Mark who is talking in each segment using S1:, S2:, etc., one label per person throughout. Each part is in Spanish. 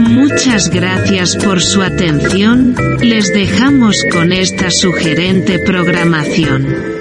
S1: Muchas gracias por su atención, les dejamos con esta sugerente programación.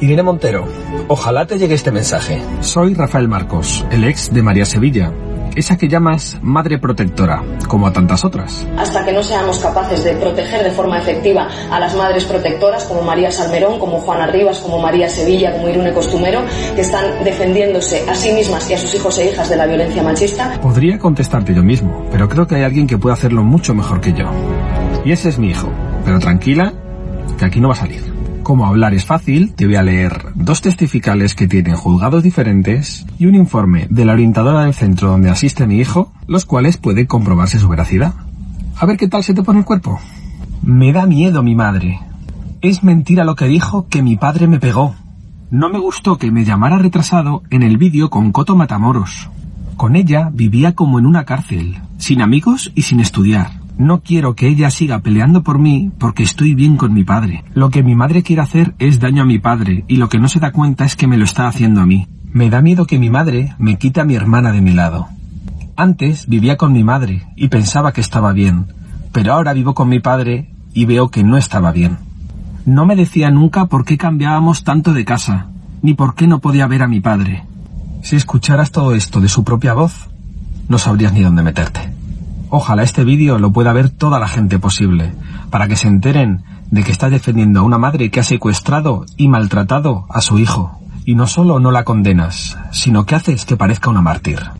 S2: Irene Montero, ojalá te llegue este mensaje.
S3: Soy Rafael Marcos, el ex de María Sevilla, esa que llamas madre protectora, como a tantas otras.
S4: Hasta que no seamos capaces de proteger de forma efectiva a las madres protectoras, como María Salmerón, como Juana Rivas, como María Sevilla, como Irune Costumero, que están defendiéndose a sí mismas y a sus hijos e hijas de la violencia machista.
S3: Podría contestarte yo mismo, pero creo que hay alguien que puede hacerlo mucho mejor que yo. Y ese es mi hijo. Pero tranquila, que aquí no va a salir. Como hablar es fácil, te voy a leer dos testificales que tienen juzgados diferentes y un informe de la orientadora del centro donde asiste mi hijo, los cuales pueden comprobarse su veracidad. A ver qué tal se te pone el cuerpo. Me da miedo mi madre. Es mentira lo que dijo que mi padre me pegó. No me gustó que me llamara retrasado en el vídeo con Coto Matamoros. Con ella vivía como en una cárcel, sin amigos y sin estudiar. No quiero que ella siga peleando por mí porque estoy bien con mi padre. Lo que mi madre quiere hacer es daño a mi padre y lo que no se da cuenta es que me lo está haciendo a mí. Me da miedo que mi madre me quite a mi hermana de mi lado. Antes vivía con mi madre y pensaba que estaba bien, pero ahora vivo con mi padre y veo que no estaba bien. No me decía nunca por qué cambiábamos tanto de casa, ni por qué no podía ver a mi padre. Si escucharas todo esto de su propia voz, no sabrías ni dónde meterte. Ojalá este vídeo lo pueda ver toda la gente posible, para que se enteren de que está defendiendo a una madre que ha secuestrado y maltratado a su hijo. Y no solo no la condenas, sino que haces que parezca una mártir.